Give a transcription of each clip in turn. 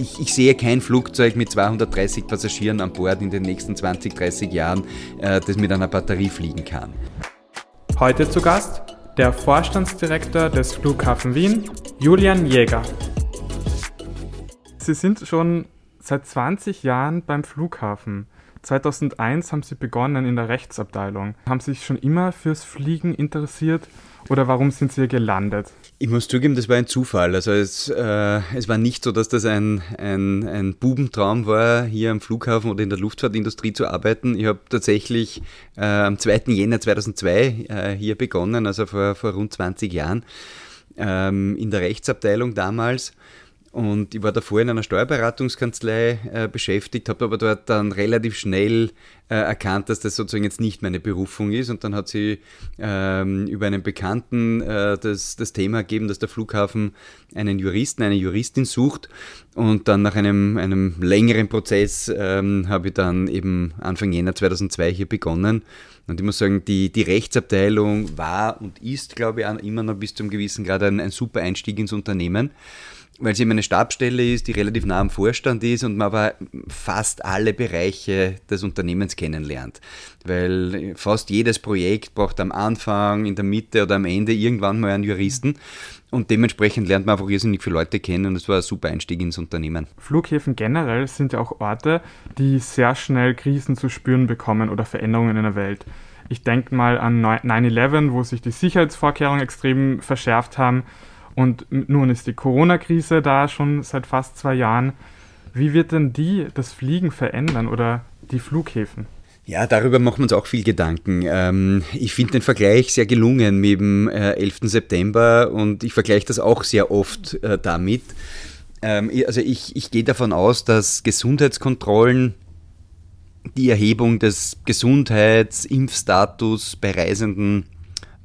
ich, ich, sehe kein Flugzeug mit 230 Passagieren an Bord in den nächsten 20, 30 Jahren, äh, das mit einer Batterie fliegen kann. Heute zu Gast der Vorstandsdirektor des Flughafen Wien, Julian Jäger. Sie sind schon seit 20 Jahren beim Flughafen. 2001 haben Sie begonnen in der Rechtsabteilung. Haben Sie sich schon immer fürs Fliegen interessiert oder warum sind Sie hier gelandet? Ich muss zugeben, das war ein Zufall. Also es, äh, es war nicht so, dass das ein, ein, ein Bubentraum war, hier am Flughafen oder in der Luftfahrtindustrie zu arbeiten. Ich habe tatsächlich äh, am 2. Jänner 2002 äh, hier begonnen, also vor, vor rund 20 Jahren, ähm, in der Rechtsabteilung damals und ich war davor in einer Steuerberatungskanzlei äh, beschäftigt, habe aber dort dann relativ schnell äh, erkannt, dass das sozusagen jetzt nicht meine Berufung ist. Und dann hat sie ähm, über einen Bekannten äh, das, das Thema gegeben, dass der Flughafen einen Juristen, eine Juristin sucht. Und dann nach einem, einem längeren Prozess ähm, habe ich dann eben Anfang Jänner 2002 hier begonnen. Und ich muss sagen, die, die Rechtsabteilung war und ist, glaube ich, immer noch bis zum gewissen Grad ein, ein super Einstieg ins Unternehmen weil es eben eine Stabstelle ist, die relativ nah am Vorstand ist und man aber fast alle Bereiche des Unternehmens kennenlernt. Weil fast jedes Projekt braucht am Anfang, in der Mitte oder am Ende irgendwann mal einen Juristen. Und dementsprechend lernt man einfach irrsinnig viele Leute kennen und das war ein super Einstieg ins Unternehmen. Flughäfen generell sind ja auch Orte, die sehr schnell Krisen zu spüren bekommen oder Veränderungen in der Welt. Ich denke mal an 9-11, wo sich die Sicherheitsvorkehrungen extrem verschärft haben und nun ist die Corona-Krise da schon seit fast zwei Jahren. Wie wird denn die das Fliegen verändern oder die Flughäfen? Ja, darüber machen wir uns auch viel Gedanken. Ähm, ich finde den Vergleich sehr gelungen mit dem 11. Äh, September und ich vergleiche das auch sehr oft äh, damit. Ähm, also ich, ich gehe davon aus, dass Gesundheitskontrollen die Erhebung des Gesundheitsimpfstatus bei Reisenden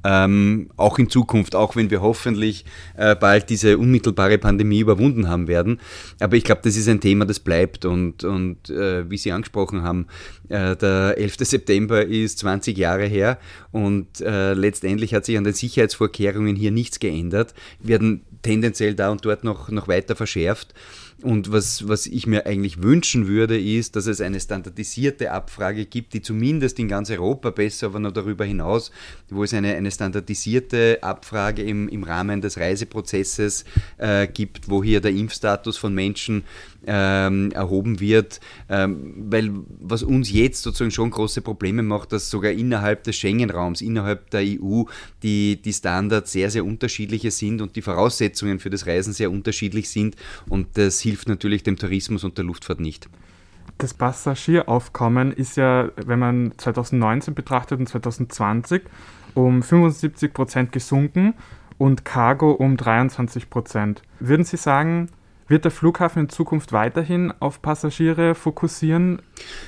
ähm, auch in Zukunft, auch wenn wir hoffentlich äh, bald diese unmittelbare Pandemie überwunden haben werden. Aber ich glaube, das ist ein Thema, das bleibt und, und äh, wie Sie angesprochen haben, äh, der 11. September ist 20 Jahre her und äh, letztendlich hat sich an den Sicherheitsvorkehrungen hier nichts geändert, werden tendenziell da und dort noch, noch weiter verschärft. Und was, was ich mir eigentlich wünschen würde, ist, dass es eine standardisierte Abfrage gibt, die zumindest in ganz Europa besser, aber noch darüber hinaus, wo es eine, eine standardisierte Abfrage im, im Rahmen des Reiseprozesses äh, gibt, wo hier der Impfstatus von Menschen ähm, erhoben wird, ähm, weil was uns jetzt sozusagen schon große Probleme macht, dass sogar innerhalb des Schengen-Raums, innerhalb der EU, die, die Standards sehr, sehr unterschiedliche sind und die Voraussetzungen für das Reisen sehr unterschiedlich sind und das hilft natürlich dem Tourismus und der Luftfahrt nicht. Das Passagieraufkommen ist ja, wenn man 2019 betrachtet und 2020, um 75 Prozent gesunken und Cargo um 23 Prozent. Würden Sie sagen, wird der Flughafen in Zukunft weiterhin auf Passagiere fokussieren?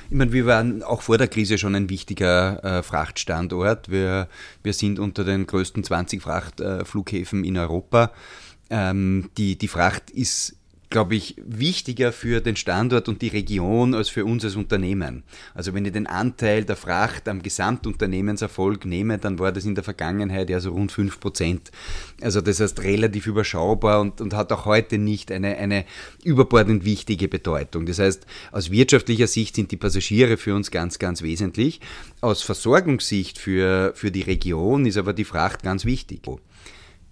Ich meine, wir waren auch vor der Krise schon ein wichtiger äh, Frachtstandort. Wir, wir sind unter den größten 20 Frachtflughäfen äh, in Europa. Ähm, die, die Fracht ist glaube ich, wichtiger für den Standort und die Region als für uns als Unternehmen. Also wenn ich den Anteil der Fracht am Gesamtunternehmenserfolg nehme, dann war das in der Vergangenheit ja so rund 5 Prozent. Also das heißt relativ überschaubar und, und hat auch heute nicht eine, eine überbordend wichtige Bedeutung. Das heißt, aus wirtschaftlicher Sicht sind die Passagiere für uns ganz, ganz wesentlich. Aus Versorgungssicht für, für die Region ist aber die Fracht ganz wichtig.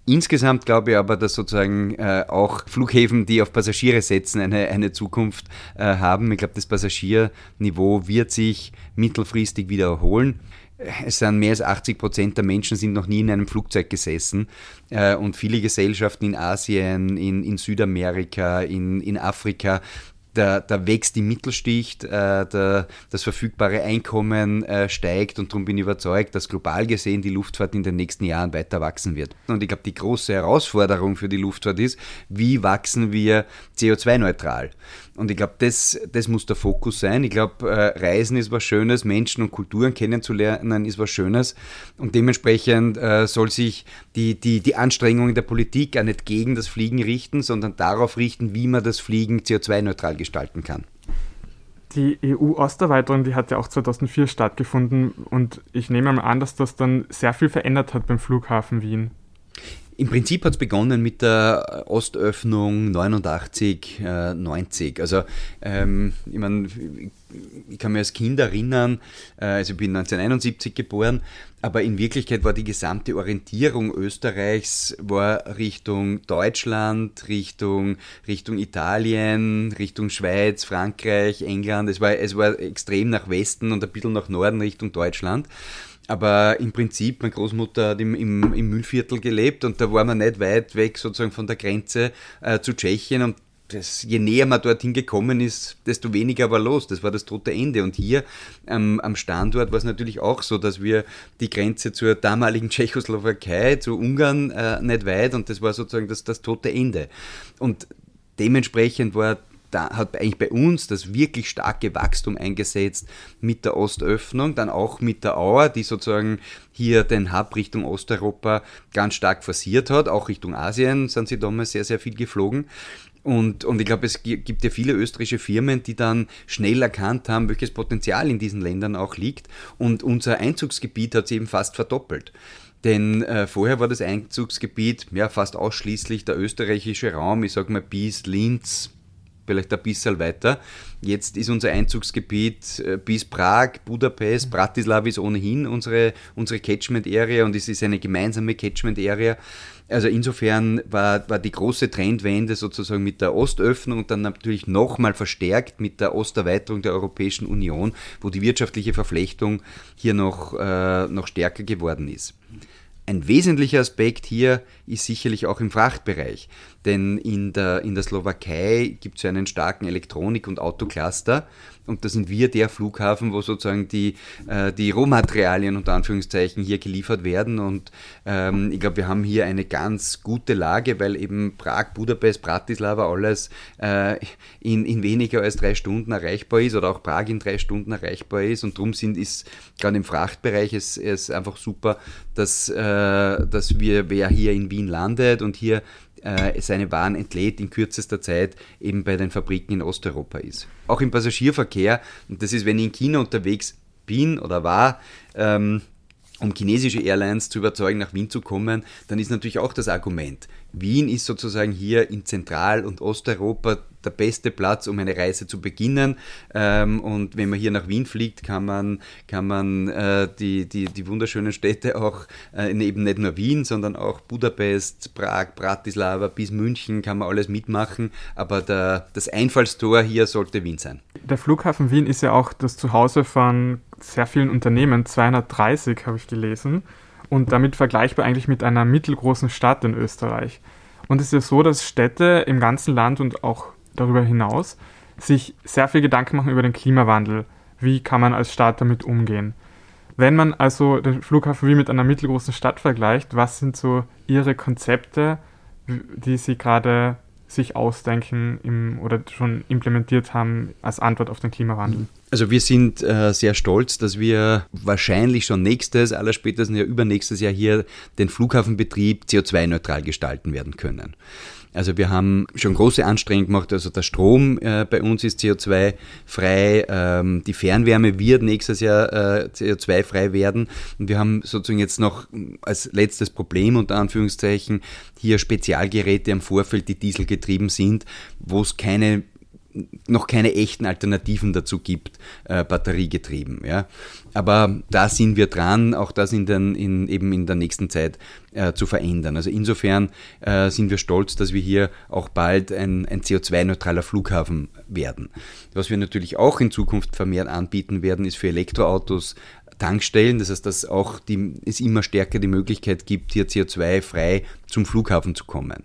Insgesamt glaube ich aber, dass sozusagen äh, auch Flughäfen, die auf Passagiere setzen, eine, eine Zukunft äh, haben. Ich glaube, das Passagierniveau wird sich mittelfristig wieder erholen. Es sind mehr als 80 Prozent der Menschen sind noch nie in einem Flugzeug gesessen äh, und viele Gesellschaften in Asien, in, in Südamerika, in, in Afrika da, da wächst die Mittelschicht, äh, der, das verfügbare Einkommen äh, steigt und darum bin ich überzeugt, dass global gesehen die Luftfahrt in den nächsten Jahren weiter wachsen wird. Und ich glaube, die große Herausforderung für die Luftfahrt ist, wie wachsen wir CO2-neutral? Und ich glaube, das, das muss der Fokus sein. Ich glaube, äh, Reisen ist was Schönes, Menschen und Kulturen kennenzulernen ist was Schönes. Und dementsprechend äh, soll sich die, die, die Anstrengungen der Politik auch nicht gegen das Fliegen richten, sondern darauf richten, wie man das Fliegen CO2-neutral gestalten kann. Die EU-Osterweiterung, die hat ja auch 2004 stattgefunden und ich nehme mal an, dass das dann sehr viel verändert hat beim Flughafen Wien. Im Prinzip hat es begonnen mit der Ostöffnung 89, äh, 90. Also ähm, ich meine, ich kann mich als Kind erinnern, äh, also ich bin 1971 geboren, aber in Wirklichkeit war die gesamte Orientierung Österreichs war Richtung Deutschland, Richtung, Richtung Italien, Richtung Schweiz, Frankreich, England. Es war, es war extrem nach Westen und ein bisschen nach Norden Richtung Deutschland. Aber im Prinzip, meine Großmutter hat im, im, im Müllviertel gelebt und da war man nicht weit weg sozusagen von der Grenze äh, zu Tschechien und das, je näher man dorthin gekommen ist, desto weniger war los. Das war das tote Ende. Und hier ähm, am Standort war es natürlich auch so, dass wir die Grenze zur damaligen Tschechoslowakei, zu Ungarn äh, nicht weit und das war sozusagen das, das tote Ende. Und dementsprechend war da hat eigentlich bei uns das wirklich starke Wachstum eingesetzt mit der Ostöffnung, dann auch mit der Auer, die sozusagen hier den Hub Richtung Osteuropa ganz stark forciert hat. Auch Richtung Asien sind sie damals sehr, sehr viel geflogen. Und, und ich glaube, es gibt ja viele österreichische Firmen, die dann schnell erkannt haben, welches Potenzial in diesen Ländern auch liegt. Und unser Einzugsgebiet hat sich eben fast verdoppelt. Denn äh, vorher war das Einzugsgebiet ja fast ausschließlich der österreichische Raum, ich sage mal bis Linz, vielleicht ein bisschen weiter. Jetzt ist unser Einzugsgebiet äh, bis Prag, Budapest, Bratislava ist ohnehin unsere, unsere Catchment-Area und es ist eine gemeinsame Catchment-Area. Also insofern war, war die große Trendwende sozusagen mit der Ostöffnung und dann natürlich nochmal verstärkt mit der Osterweiterung der Europäischen Union, wo die wirtschaftliche Verflechtung hier noch, äh, noch stärker geworden ist. Ein wesentlicher Aspekt hier ist sicherlich auch im Frachtbereich, denn in der, in der Slowakei gibt es ja einen starken Elektronik- und Autocluster und da sind wir der Flughafen, wo sozusagen die, äh, die Rohmaterialien unter Anführungszeichen hier geliefert werden. Und ähm, ich glaube, wir haben hier eine ganz gute Lage, weil eben Prag, Budapest, Bratislava alles äh, in, in weniger als drei Stunden erreichbar ist oder auch Prag in drei Stunden erreichbar ist. Und darum sind, ist gerade im Frachtbereich es, es einfach super, dass, äh, dass wir, wer hier in Wien landet und hier äh, seine Waren entlädt, in kürzester Zeit eben bei den Fabriken in Osteuropa ist. Auch im Passagierverkehr, und das ist, wenn ich in China unterwegs bin oder war, ähm, um chinesische Airlines zu überzeugen, nach Wien zu kommen, dann ist natürlich auch das Argument, Wien ist sozusagen hier in Zentral- und Osteuropa der beste Platz, um eine Reise zu beginnen. Ähm, und wenn man hier nach Wien fliegt, kann man, kann man äh, die, die, die wunderschönen Städte auch, äh, eben nicht nur Wien, sondern auch Budapest, Prag, Bratislava bis München, kann man alles mitmachen. Aber der, das Einfallstor hier sollte Wien sein. Der Flughafen Wien ist ja auch das Zuhause von sehr vielen Unternehmen, 230 habe ich gelesen und damit vergleichbar eigentlich mit einer mittelgroßen Stadt in Österreich. Und es ist ja so, dass Städte im ganzen Land und auch darüber hinaus sich sehr viel Gedanken machen über den Klimawandel. Wie kann man als Staat damit umgehen? Wenn man also den Flughafen wie mit einer mittelgroßen Stadt vergleicht, was sind so Ihre Konzepte, die Sie gerade sich ausdenken im, oder schon implementiert haben als Antwort auf den Klimawandel? Also wir sind äh, sehr stolz, dass wir wahrscheinlich schon nächstes, aller spätestens ja übernächstes Jahr hier den Flughafenbetrieb CO2-neutral gestalten werden können. Also wir haben schon große Anstrengungen gemacht. Also der Strom äh, bei uns ist CO2-frei, ähm, die Fernwärme wird nächstes Jahr äh, CO2-frei werden. Und wir haben sozusagen jetzt noch als letztes Problem unter Anführungszeichen hier Spezialgeräte am Vorfeld, die dieselgetrieben sind, wo es keine noch keine echten Alternativen dazu gibt, äh, batteriegetrieben. Ja. Aber da sind wir dran, auch das in, den, in, eben in der nächsten Zeit äh, zu verändern. Also insofern äh, sind wir stolz, dass wir hier auch bald ein, ein CO2-neutraler Flughafen werden. Was wir natürlich auch in Zukunft vermehrt anbieten werden, ist für Elektroautos Tankstellen, das heißt, dass auch die, es immer stärker die Möglichkeit gibt, hier CO2-frei zum Flughafen zu kommen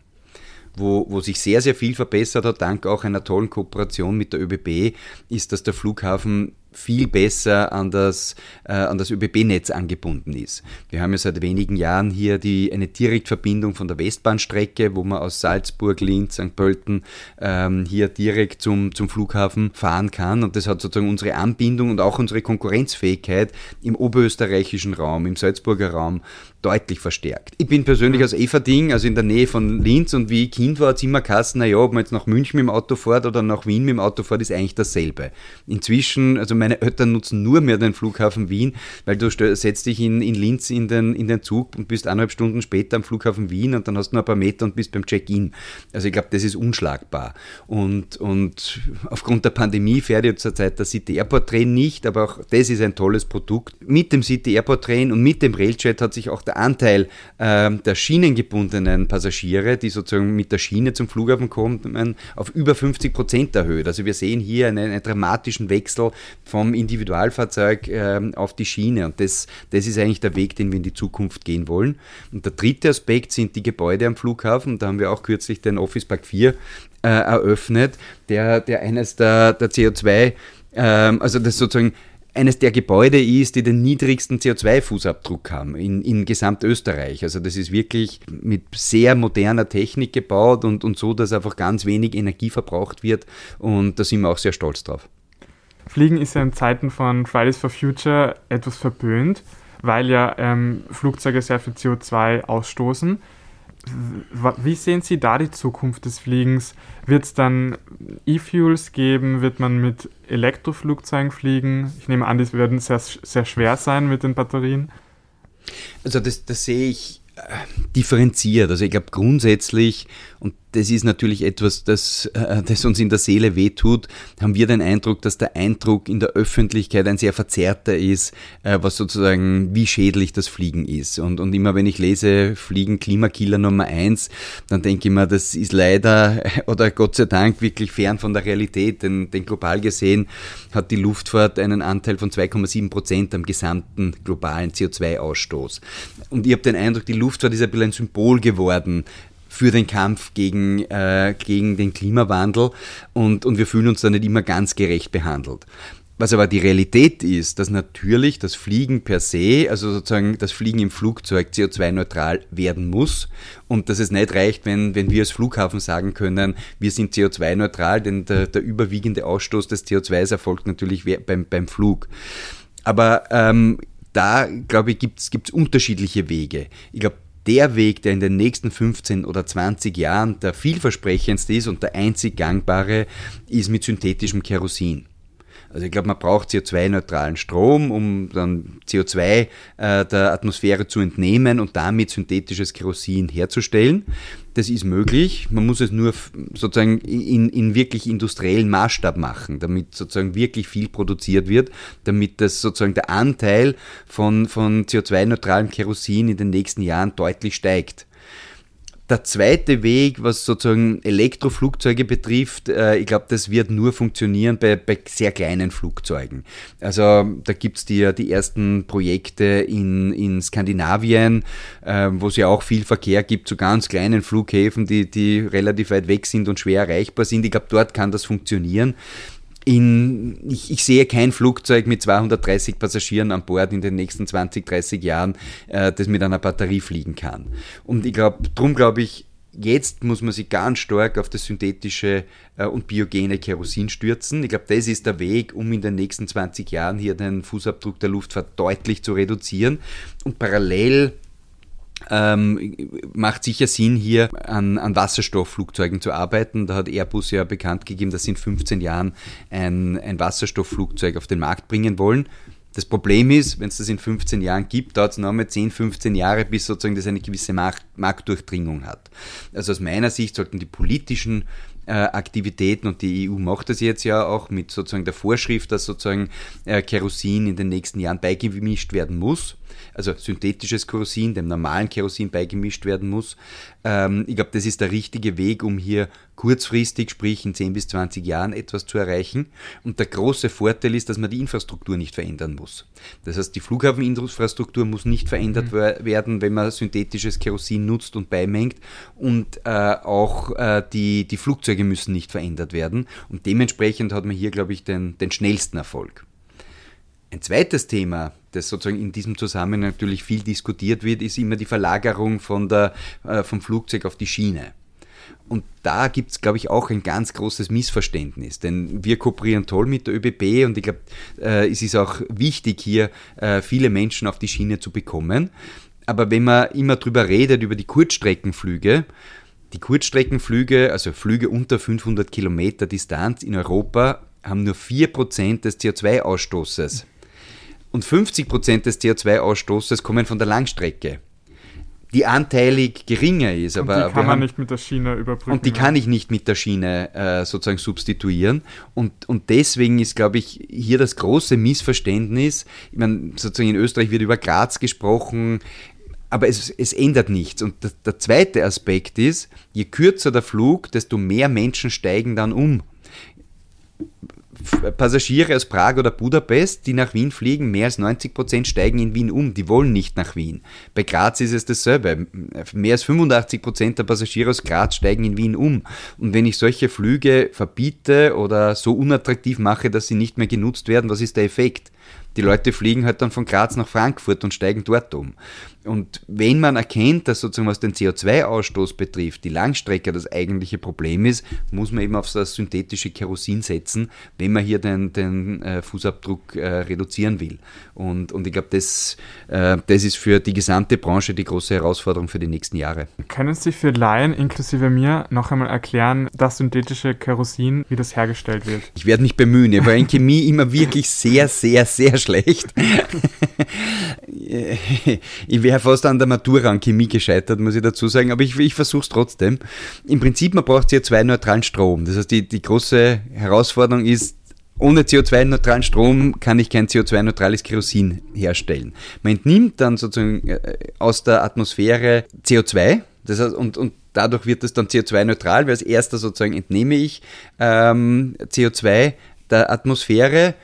wo, wo sich sehr, sehr viel verbessert hat, dank auch einer tollen Kooperation mit der ÖBB, ist, dass der Flughafen viel besser an das, äh, an das ÖBB-Netz angebunden ist. Wir haben ja seit wenigen Jahren hier die, eine Direktverbindung von der Westbahnstrecke, wo man aus Salzburg, Linz, St. Pölten ähm, hier direkt zum, zum Flughafen fahren kann. Und das hat sozusagen unsere Anbindung und auch unsere Konkurrenzfähigkeit im oberösterreichischen Raum, im Salzburger Raum deutlich verstärkt. Ich bin persönlich aus Everding, also in der Nähe von Linz und wie ich Kind war, hat es immer geheißen, naja, ob man jetzt nach München mit dem Auto fährt oder nach Wien mit dem Auto fährt, ist eigentlich dasselbe. Inzwischen, also meine Eltern nutzen nur mehr den Flughafen Wien, weil du setzt dich in, in Linz in den, in den Zug und bist eineinhalb Stunden später am Flughafen Wien und dann hast du noch ein paar Meter und bist beim Check-in. Also ich glaube, das ist unschlagbar. Und, und aufgrund der Pandemie fährt ja zurzeit der City Airport Train nicht, aber auch das ist ein tolles Produkt. Mit dem City Airport Train und mit dem Railjet hat sich auch der Anteil äh, der schienengebundenen Passagiere, die sozusagen mit der Schiene zum Flughafen kommen, auf über 50 Prozent erhöht. Also wir sehen hier einen, einen dramatischen Wechsel vom Individualfahrzeug äh, auf die Schiene und das, das ist eigentlich der Weg, den wir in die Zukunft gehen wollen. Und der dritte Aspekt sind die Gebäude am Flughafen. Da haben wir auch kürzlich den Office Park 4 äh, eröffnet, der, der eines der, der CO2, ähm, also das sozusagen eines der Gebäude ist, die den niedrigsten CO2-Fußabdruck haben in, in Gesamtösterreich. Also das ist wirklich mit sehr moderner Technik gebaut und, und so, dass einfach ganz wenig Energie verbraucht wird und da sind wir auch sehr stolz drauf. Fliegen ist ja in Zeiten von Fridays for Future etwas verböhnt, weil ja ähm, Flugzeuge sehr viel CO2 ausstoßen. Wie sehen Sie da die Zukunft des Fliegens? Wird es dann E-Fuels geben? Wird man mit Elektroflugzeugen fliegen? Ich nehme an, die werden sehr, sehr schwer sein mit den Batterien. Also das, das sehe ich äh, differenziert. Also ich glaube grundsätzlich, und das ist natürlich etwas, das, äh, das uns in der Seele wehtut, haben wir den Eindruck, dass der Eindruck in der Öffentlichkeit ein sehr verzerrter ist, äh, was sozusagen, wie schädlich das Fliegen ist. Und, und immer wenn ich lese, Fliegen Klimakiller Nummer eins, dann denke ich mir, das ist leider oder Gott sei Dank wirklich fern von der Realität, denn, denn global gesehen hat die Luftfahrt einen Anteil von 2,7 Prozent am gesamten globalen CO2-Ausstoß. Und ich habe den Eindruck, die Luftfahrt ist ein bisschen ein Symbol geworden für den Kampf gegen, äh, gegen den Klimawandel und, und wir fühlen uns da nicht immer ganz gerecht behandelt. Was aber die Realität ist, dass natürlich das Fliegen per se, also sozusagen das Fliegen im Flugzeug CO2-neutral werden muss und dass es nicht reicht, wenn, wenn wir als Flughafen sagen können, wir sind CO2-neutral, denn der, der überwiegende Ausstoß des CO2s erfolgt natürlich beim, beim Flug. Aber ähm, da, glaube ich, gibt es unterschiedliche Wege. Ich glaube, der Weg, der in den nächsten 15 oder 20 Jahren der vielversprechendste ist und der einzig gangbare, ist mit synthetischem Kerosin. Also ich glaube, man braucht CO2-neutralen Strom, um dann CO2 äh, der Atmosphäre zu entnehmen und damit synthetisches Kerosin herzustellen. Das ist möglich. Man muss es nur sozusagen in, in wirklich industriellen Maßstab machen, damit sozusagen wirklich viel produziert wird, damit das sozusagen der Anteil von, von CO2-neutralem Kerosin in den nächsten Jahren deutlich steigt. Der zweite Weg, was sozusagen Elektroflugzeuge betrifft, äh, ich glaube, das wird nur funktionieren bei, bei sehr kleinen Flugzeugen. Also da gibt es die, die ersten Projekte in, in Skandinavien, äh, wo es ja auch viel Verkehr gibt zu ganz kleinen Flughäfen, die, die relativ weit weg sind und schwer erreichbar sind. Ich glaube, dort kann das funktionieren in, ich, ich, sehe kein Flugzeug mit 230 Passagieren an Bord in den nächsten 20, 30 Jahren, äh, das mit einer Batterie fliegen kann. Und ich glaube, darum glaube ich, jetzt muss man sich ganz stark auf das synthetische äh, und biogene Kerosin stürzen. Ich glaube, das ist der Weg, um in den nächsten 20 Jahren hier den Fußabdruck der Luftfahrt deutlich zu reduzieren. Und parallel ähm, macht sicher Sinn, hier an, an Wasserstoffflugzeugen zu arbeiten. Da hat Airbus ja bekannt gegeben, dass sie in 15 Jahren ein, ein Wasserstoffflugzeug auf den Markt bringen wollen. Das Problem ist, wenn es das in 15 Jahren gibt, dauert es nochmal 10, 15 Jahre, bis sozusagen das eine gewisse Markt, Marktdurchdringung hat. Also aus meiner Sicht sollten die politischen äh, Aktivitäten und die EU macht das jetzt ja auch mit sozusagen der Vorschrift, dass sozusagen äh, Kerosin in den nächsten Jahren beigemischt werden muss also synthetisches Kerosin, dem normalen Kerosin beigemischt werden muss. Ähm, ich glaube, das ist der richtige Weg, um hier kurzfristig, sprich in 10 bis 20 Jahren etwas zu erreichen. Und der große Vorteil ist, dass man die Infrastruktur nicht verändern muss. Das heißt, die Flughafeninfrastruktur muss nicht verändert mhm. werden, wenn man synthetisches Kerosin nutzt und beimengt. Und äh, auch äh, die, die Flugzeuge müssen nicht verändert werden. Und dementsprechend hat man hier, glaube ich, den, den schnellsten Erfolg. Ein zweites Thema, das sozusagen in diesem Zusammenhang natürlich viel diskutiert wird, ist immer die Verlagerung von der, äh, vom Flugzeug auf die Schiene. Und da gibt es, glaube ich, auch ein ganz großes Missverständnis, denn wir kooperieren toll mit der ÖBB und ich glaube, äh, es ist auch wichtig, hier äh, viele Menschen auf die Schiene zu bekommen. Aber wenn man immer darüber redet, über die Kurzstreckenflüge, die Kurzstreckenflüge, also Flüge unter 500 Kilometer Distanz in Europa, haben nur 4% des CO2-Ausstoßes. Und 50% des CO2-Ausstoßes kommen von der Langstrecke die anteilig geringer ist. Aber und die kann man nicht mit der Schiene überbrücken. Und die kann ich nicht mit der Schiene äh, sozusagen substituieren. Und, und deswegen ist, glaube ich, hier das große Missverständnis. Ich meine, sozusagen in Österreich wird über Graz gesprochen, aber es, es ändert nichts. Und der, der zweite Aspekt ist, je kürzer der Flug, desto mehr Menschen steigen dann um. Passagiere aus Prag oder Budapest, die nach Wien fliegen, mehr als 90 Prozent steigen in Wien um. Die wollen nicht nach Wien. Bei Graz ist es dasselbe. Mehr als 85 Prozent der Passagiere aus Graz steigen in Wien um. Und wenn ich solche Flüge verbiete oder so unattraktiv mache, dass sie nicht mehr genutzt werden, was ist der Effekt? Die Leute fliegen halt dann von Graz nach Frankfurt und steigen dort um. Und wenn man erkennt, dass sozusagen was den CO2-Ausstoß betrifft, die Langstrecke das eigentliche Problem ist, muss man eben auf das synthetische Kerosin setzen, wenn man hier den, den äh, Fußabdruck äh, reduzieren will. Und, und ich glaube, das, äh, das ist für die gesamte Branche die große Herausforderung für die nächsten Jahre. Können Sie für Laien inklusive mir noch einmal erklären, das synthetische Kerosin, wie das hergestellt wird? Ich werde mich bemühen. Ich war in Chemie immer wirklich sehr, sehr, sehr schlecht. ich wäre fast an der Matura an Chemie gescheitert, muss ich dazu sagen, aber ich, ich versuche es trotzdem. Im Prinzip, man braucht CO2-neutralen Strom. Das heißt, die, die große Herausforderung ist, ohne CO2-neutralen Strom kann ich kein CO2-neutrales Kerosin herstellen. Man entnimmt dann sozusagen äh, aus der Atmosphäre CO2 das heißt, und, und dadurch wird es dann CO2-neutral, weil als erster sozusagen entnehme ich ähm, CO2 der Atmosphäre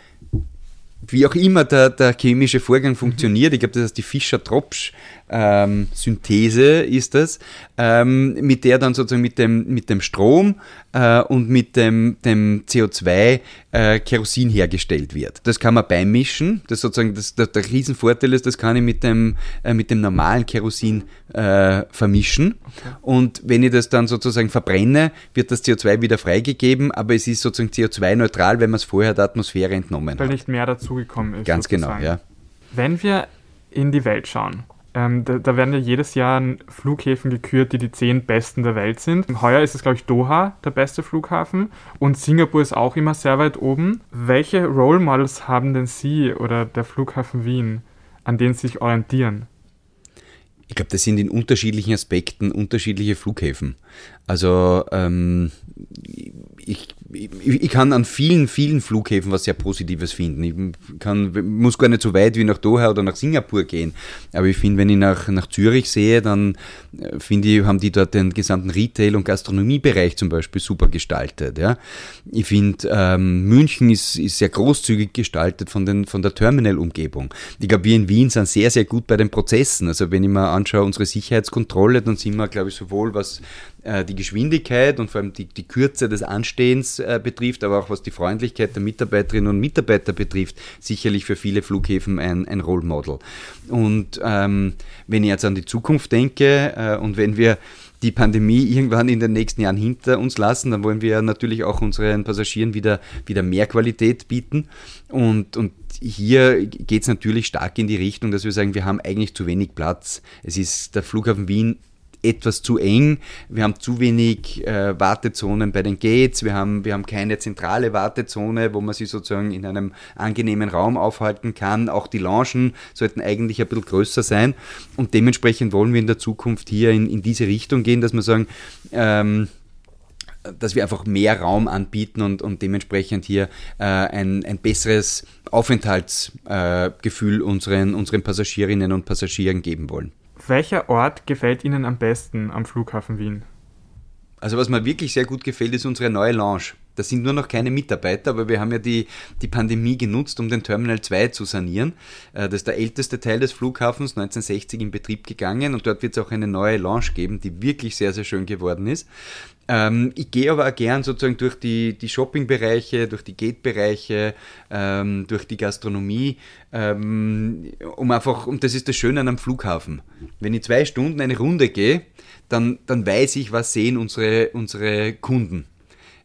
wie auch immer der, der chemische Vorgang funktioniert, ich glaube, das heißt die Fischer-Tropsch-Synthese ähm, ist das, ähm, mit der dann sozusagen mit dem, mit dem Strom äh, und mit dem, dem CO2 äh, Kerosin hergestellt wird. Das kann man beimischen. Das sozusagen das, der, der Riesenvorteil ist, das kann ich mit dem, äh, mit dem normalen Kerosin äh, vermischen. Okay. Und wenn ich das dann sozusagen verbrenne, wird das CO2 wieder freigegeben, aber es ist sozusagen CO2-neutral, wenn man es vorher der Atmosphäre entnommen Weil hat. Weil nicht mehr dazugekommen ist. Ganz genau, sozusagen. genau, ja. Wenn wir in die Welt schauen, ähm, da, da, werden ja jedes Jahr Flughäfen gekürt, die die zehn besten der Welt sind. Heuer ist es, glaube ich, Doha, der beste Flughafen. Und Singapur ist auch immer sehr weit oben. Welche Role Models haben denn Sie oder der Flughafen Wien, an denen Sie sich orientieren? Ich glaube, das sind in unterschiedlichen Aspekten unterschiedliche Flughäfen. Also ähm, ich ich, ich, kann an vielen, vielen Flughäfen was sehr Positives finden. Ich kann, muss gar nicht so weit wie nach Doha oder nach Singapur gehen. Aber ich finde, wenn ich nach, nach Zürich sehe, dann äh, finde ich, haben die dort den gesamten Retail- und Gastronomiebereich zum Beispiel super gestaltet. Ja. Ich finde, ähm, München ist, ist sehr großzügig gestaltet von, den, von der Terminal-Umgebung. Ich glaube, wir in Wien sind sehr, sehr gut bei den Prozessen. Also wenn ich mir anschaue, unsere Sicherheitskontrolle, dann sind wir, glaube ich, sowohl was äh, die Geschwindigkeit und vor allem die, die Kürze des Anstehens äh, betrifft, aber auch was die Freundlichkeit der Mitarbeiterinnen und Mitarbeiter betrifft, sicherlich für viele Flughäfen ein, ein Role Model. Und ähm, wenn ich jetzt an die Zukunft denke äh, und wenn wir die Pandemie irgendwann in den nächsten Jahren hinter uns lassen, dann wollen wir natürlich auch unseren Passagieren wieder, wieder mehr Qualität bieten. Und, und hier geht es natürlich stark in die Richtung, dass wir sagen, wir haben eigentlich zu wenig Platz. Es ist der Flughafen Wien etwas zu eng. Wir haben zu wenig äh, Wartezonen bei den Gates. Wir haben, wir haben keine zentrale Wartezone, wo man sich sozusagen in einem angenehmen Raum aufhalten kann. Auch die Loungen sollten eigentlich ein bisschen größer sein. Und dementsprechend wollen wir in der Zukunft hier in, in diese Richtung gehen, dass wir sagen, ähm, dass wir einfach mehr Raum anbieten und, und dementsprechend hier äh, ein, ein besseres Aufenthaltsgefühl äh, unseren, unseren Passagierinnen und Passagieren geben wollen. Welcher Ort gefällt Ihnen am besten am Flughafen Wien? Also was mir wirklich sehr gut gefällt, ist unsere neue Lounge. Da sind nur noch keine Mitarbeiter, aber wir haben ja die, die Pandemie genutzt, um den Terminal 2 zu sanieren. Äh, das ist der älteste Teil des Flughafens, 1960 in Betrieb gegangen und dort wird es auch eine neue Lounge geben, die wirklich sehr, sehr schön geworden ist. Ähm, ich gehe aber auch gern sozusagen durch die, die Shopping-Bereiche, durch die Gate-Bereiche, ähm, durch die Gastronomie, ähm, um einfach, und das ist das Schöne an einem Flughafen. Wenn ich zwei Stunden eine Runde gehe, dann, dann weiß ich, was sehen unsere, unsere Kunden,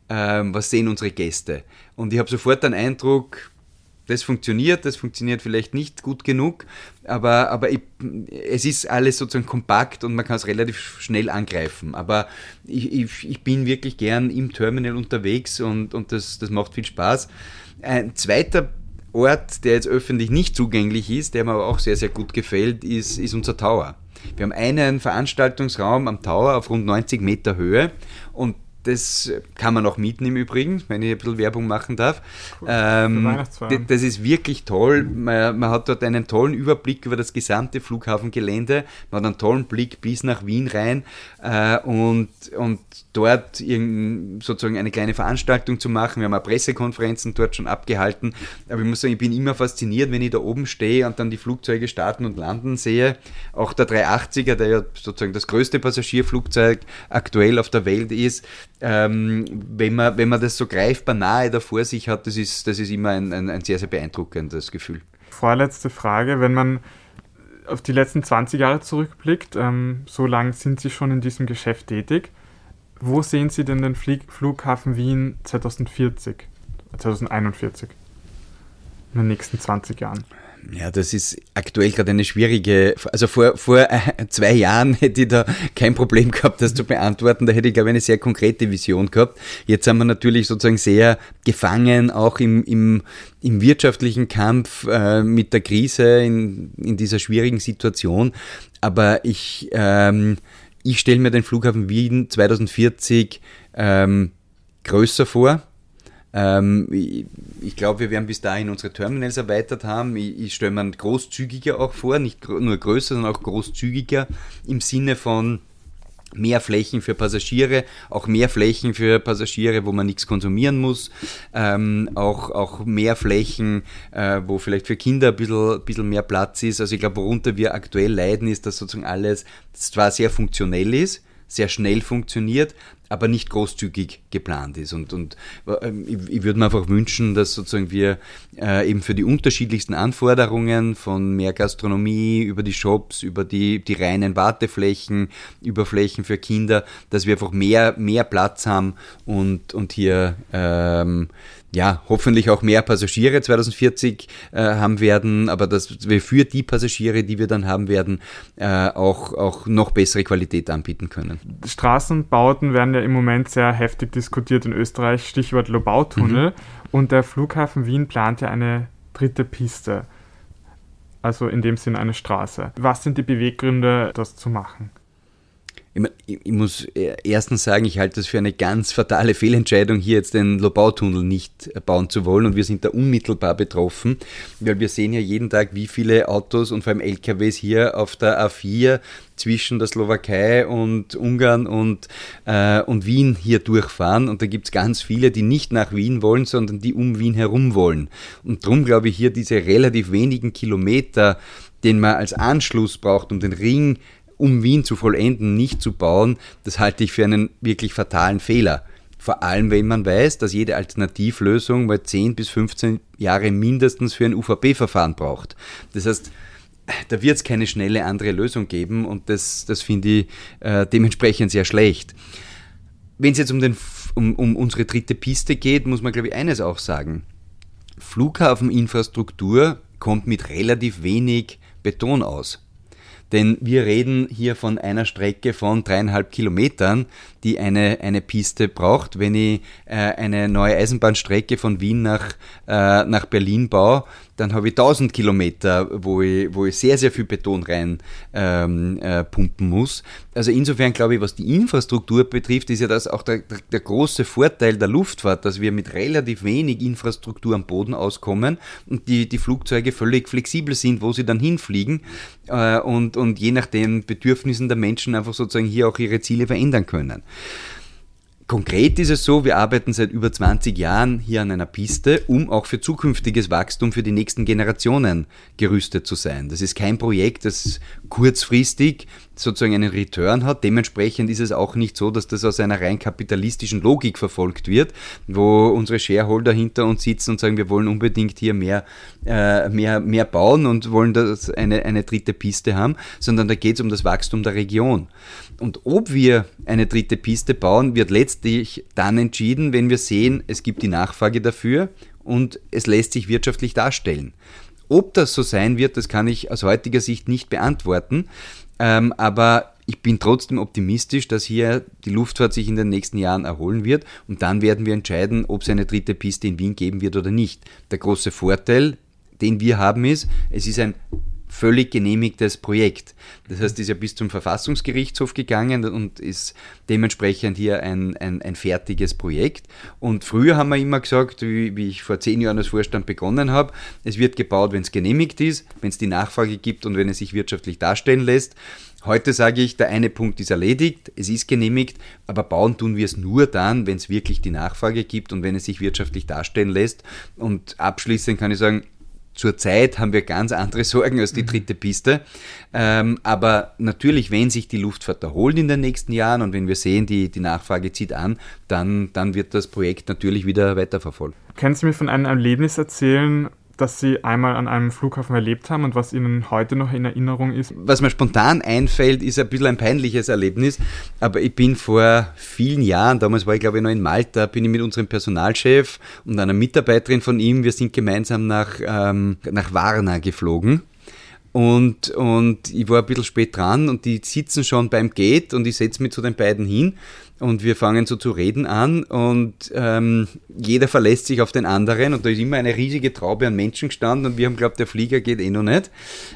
ähm, was sehen unsere Gäste. Und ich habe sofort den Eindruck, das funktioniert, das funktioniert vielleicht nicht gut genug, aber, aber ich, es ist alles sozusagen kompakt und man kann es relativ schnell angreifen. Aber ich, ich, ich bin wirklich gern im Terminal unterwegs und, und das, das macht viel Spaß. Ein zweiter Ort, der jetzt öffentlich nicht zugänglich ist, der mir aber auch sehr, sehr gut gefällt, ist, ist unser Tower. Wir haben einen Veranstaltungsraum am Tower auf rund 90 Meter Höhe und das kann man auch mieten im Übrigen, wenn ich ein bisschen Werbung machen darf. Cool. Ähm, das ist wirklich toll. Man, man, hat dort einen tollen Überblick über das gesamte Flughafengelände. Man hat einen tollen Blick bis nach Wien rein äh, und, und dort sozusagen eine kleine Veranstaltung zu machen. Wir haben auch Pressekonferenzen dort schon abgehalten. Aber ich muss sagen, ich bin immer fasziniert, wenn ich da oben stehe und dann die Flugzeuge starten und landen sehe. Auch der 380er, der ja sozusagen das größte Passagierflugzeug aktuell auf der Welt ist, ähm, wenn, man, wenn man das so greifbar nahe da vor sich hat, das ist, das ist immer ein, ein, ein sehr, sehr beeindruckendes Gefühl. Vorletzte Frage, wenn man auf die letzten 20 Jahre zurückblickt, ähm, so lange sind Sie schon in diesem Geschäft tätig. Wo sehen Sie denn den Flieg Flughafen Wien 2040, 2041, in den nächsten 20 Jahren? Ja, das ist aktuell gerade eine schwierige, also vor, vor äh, zwei Jahren hätte ich da kein Problem gehabt, das zu beantworten. Da hätte ich, glaube ich, eine sehr konkrete Vision gehabt. Jetzt haben wir natürlich sozusagen sehr gefangen, auch im, im, im wirtschaftlichen Kampf äh, mit der Krise, in, in dieser schwierigen Situation. Aber ich, ähm, ich stelle mir den Flughafen Wien 2040 ähm, größer vor ähm, ich, ich glaube, wir werden bis dahin unsere Terminals erweitert haben. Ich, ich stelle mir großzügiger auch vor, nicht nur größer, sondern auch großzügiger im Sinne von mehr Flächen für Passagiere, auch mehr Flächen für Passagiere, wo man nichts konsumieren muss, ähm, auch, auch mehr Flächen, äh, wo vielleicht für Kinder ein bisschen, ein bisschen mehr Platz ist. Also ich glaube, worunter wir aktuell leiden, ist, dass sozusagen alles zwar sehr funktionell ist, sehr schnell funktioniert, aber nicht großzügig geplant ist. Und, und ähm, ich, würde mir einfach wünschen, dass sozusagen wir äh, eben für die unterschiedlichsten Anforderungen von mehr Gastronomie über die Shops, über die, die reinen Warteflächen, über Flächen für Kinder, dass wir einfach mehr, mehr Platz haben und, und hier ähm, ja, hoffentlich auch mehr Passagiere 2040 äh, haben werden, aber dass wir für die Passagiere, die wir dann haben werden, äh, auch, auch noch bessere Qualität anbieten können. Straßenbauten werden ja im Moment sehr heftig diskutiert in Österreich, Stichwort Lobautunnel. Mhm. Und der Flughafen Wien plant ja eine dritte Piste. Also in dem Sinn eine Straße. Was sind die Beweggründe, das zu machen? Ich, ich, muss erstens sagen, ich halte das für eine ganz fatale Fehlentscheidung, hier jetzt den Lobautunnel nicht bauen zu wollen. Und wir sind da unmittelbar betroffen, weil wir sehen ja jeden Tag, wie viele Autos und vor allem LKWs hier auf der A4 zwischen der Slowakei und Ungarn und, äh, und Wien hier durchfahren. Und da gibt es ganz viele, die nicht nach Wien wollen, sondern die um Wien herum wollen. Und darum glaube ich hier diese relativ wenigen Kilometer, den man als Anschluss braucht, um den Ring um Wien zu vollenden, nicht zu bauen, das halte ich für einen wirklich fatalen Fehler. Vor allem, wenn man weiß, dass jede Alternativlösung mal 10 bis 15 Jahre mindestens für ein UVP-Verfahren braucht. Das heißt, da wird es keine schnelle andere Lösung geben und das, das finde ich äh, dementsprechend sehr schlecht. Wenn es jetzt um, den, um, um unsere dritte Piste geht, muss man, glaube ich, eines auch sagen. Flughafeninfrastruktur kommt mit relativ wenig Beton aus. Denn wir reden hier von einer Strecke von dreieinhalb Kilometern, die eine, eine Piste braucht. Wenn ich äh, eine neue Eisenbahnstrecke von Wien nach, äh, nach Berlin baue, dann habe ich 1000 Kilometer, wo ich, wo ich sehr, sehr viel Beton rein ähm, äh, pumpen muss. Also insofern glaube ich, was die Infrastruktur betrifft, ist ja das auch der, der, der, große Vorteil der Luftfahrt, dass wir mit relativ wenig Infrastruktur am Boden auskommen und die, die Flugzeuge völlig flexibel sind, wo sie dann hinfliegen äh, und, und je nach den Bedürfnissen der Menschen einfach sozusagen hier auch ihre Ziele verändern können. Konkret ist es so, wir arbeiten seit über 20 Jahren hier an einer Piste, um auch für zukünftiges Wachstum für die nächsten Generationen gerüstet zu sein. Das ist kein Projekt, das kurzfristig sozusagen einen Return hat. Dementsprechend ist es auch nicht so, dass das aus einer rein kapitalistischen Logik verfolgt wird, wo unsere Shareholder hinter uns sitzen und sagen, wir wollen unbedingt hier mehr, äh, mehr, mehr bauen und wollen das eine, eine dritte Piste haben, sondern da geht es um das Wachstum der Region. Und ob wir eine dritte Piste bauen, wird letztlich dann entschieden, wenn wir sehen, es gibt die Nachfrage dafür und es lässt sich wirtschaftlich darstellen. Ob das so sein wird, das kann ich aus heutiger Sicht nicht beantworten. Ähm, aber ich bin trotzdem optimistisch, dass hier die Luftfahrt sich in den nächsten Jahren erholen wird und dann werden wir entscheiden, ob es eine dritte Piste in Wien geben wird oder nicht. Der große Vorteil, den wir haben, ist, es ist ein völlig genehmigtes Projekt. Das heißt, ist ja bis zum Verfassungsgerichtshof gegangen und ist dementsprechend hier ein, ein, ein fertiges Projekt. Und früher haben wir immer gesagt, wie, wie ich vor zehn Jahren als Vorstand begonnen habe, es wird gebaut, wenn es genehmigt ist, wenn es die Nachfrage gibt und wenn es sich wirtschaftlich darstellen lässt. Heute sage ich, der eine Punkt ist erledigt, es ist genehmigt, aber bauen tun wir es nur dann, wenn es wirklich die Nachfrage gibt und wenn es sich wirtschaftlich darstellen lässt. Und abschließend kann ich sagen, Zurzeit haben wir ganz andere Sorgen als die mhm. dritte Piste. Ähm, aber natürlich, wenn sich die Luftfahrt erholt in den nächsten Jahren und wenn wir sehen, die, die Nachfrage zieht an, dann, dann wird das Projekt natürlich wieder weiterverfolgt. Können Sie mir von einem Erlebnis erzählen, das Sie einmal an einem Flughafen erlebt haben und was Ihnen heute noch in Erinnerung ist? Was mir spontan einfällt, ist ein bisschen ein peinliches Erlebnis, aber ich bin vor vielen Jahren, damals war ich glaube ich noch in Malta, bin ich mit unserem Personalchef und einer Mitarbeiterin von ihm, wir sind gemeinsam nach, ähm, nach Varna geflogen. Und, und ich war ein bisschen spät dran und die sitzen schon beim Gate und ich setze mich zu den beiden hin und wir fangen so zu reden an und ähm, jeder verlässt sich auf den anderen und da ist immer eine riesige Traube an Menschen gestanden und wir haben glaubt, der Flieger geht eh noch nicht.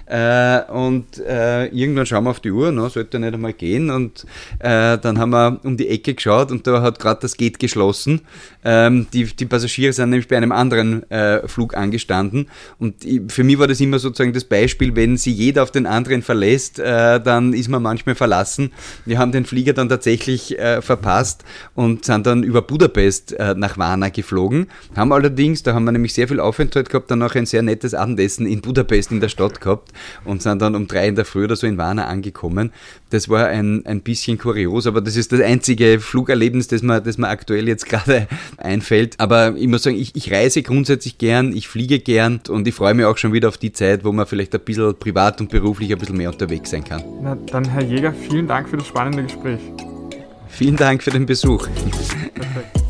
Äh, und äh, irgendwann schauen wir auf die Uhr, no, sollte nicht einmal gehen und äh, dann haben wir um die Ecke geschaut und da hat gerade das Gate geschlossen. Ähm, die, die Passagiere sind nämlich bei einem anderen äh, Flug angestanden und für mich war das immer sozusagen das Beispiel, wenn sie jeder auf den anderen verlässt, äh, dann ist man manchmal verlassen. Wir haben den Flieger dann tatsächlich äh, verpasst und sind dann über Budapest äh, nach Varna geflogen. Haben allerdings, da haben wir nämlich sehr viel Aufenthalt gehabt, dann noch ein sehr nettes Abendessen in Budapest in der Stadt gehabt und sind dann um drei in der Früh oder so in Varna angekommen. Das war ein, ein bisschen kurios, aber das ist das einzige Flugerlebnis, das mir, das mir aktuell jetzt gerade einfällt. Aber ich muss sagen, ich, ich reise grundsätzlich gern, ich fliege gern und ich freue mich auch schon wieder auf die Zeit, wo man vielleicht ein bisschen privat und beruflich ein bisschen mehr unterwegs sein kann. Na, dann Herr Jäger, vielen Dank für das spannende Gespräch. Vielen Dank für den Besuch. Perfekt.